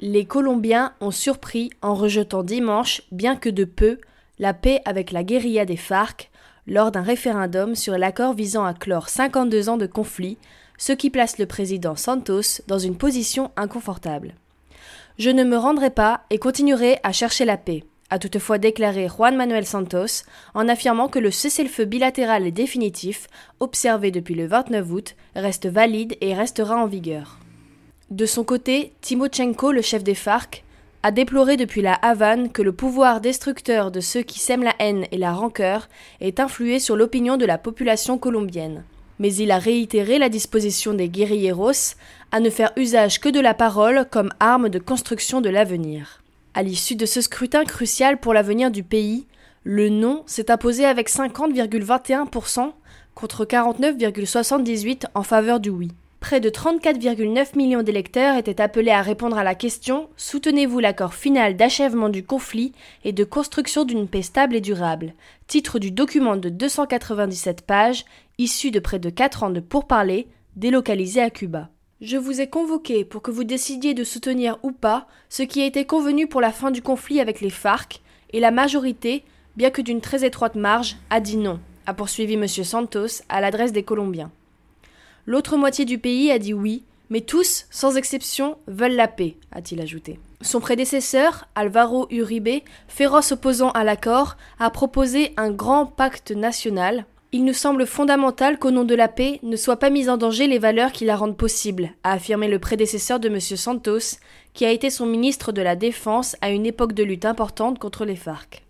Les Colombiens ont surpris en rejetant dimanche, bien que de peu, la paix avec la guérilla des FARC lors d'un référendum sur l'accord visant à clore 52 ans de conflit, ce qui place le président Santos dans une position inconfortable. Je ne me rendrai pas et continuerai à chercher la paix, a toutefois déclaré Juan Manuel Santos en affirmant que le cessez-le-feu bilatéral et définitif, observé depuis le 29 août, reste valide et restera en vigueur. De son côté, Timochenko, le chef des FARC, a déploré depuis la Havane que le pouvoir destructeur de ceux qui sèment la haine et la rancœur ait influé sur l'opinion de la population colombienne. Mais il a réitéré la disposition des guérilleros à ne faire usage que de la parole comme arme de construction de l'avenir. À l'issue de ce scrutin crucial pour l'avenir du pays, le non s'est imposé avec 50,21% contre 49,78% en faveur du oui. Près de 34,9 millions d'électeurs étaient appelés à répondre à la question Soutenez-vous l'accord final d'achèvement du conflit et de construction d'une paix stable et durable? Titre du document de 297 pages, issu de près de 4 ans de pourparlers, délocalisés à Cuba. Je vous ai convoqué pour que vous décidiez de soutenir ou pas ce qui a été convenu pour la fin du conflit avec les FARC, et la majorité, bien que d'une très étroite marge, a dit non, a poursuivi M. Santos à l'adresse des Colombiens. L'autre moitié du pays a dit oui, mais tous, sans exception, veulent la paix, a-t-il ajouté. Son prédécesseur, Alvaro Uribe, féroce opposant à l'accord, a proposé un grand pacte national. Il nous semble fondamental qu'au nom de la paix ne soient pas mises en danger les valeurs qui la rendent possible, a affirmé le prédécesseur de M. Santos, qui a été son ministre de la Défense à une époque de lutte importante contre les FARC.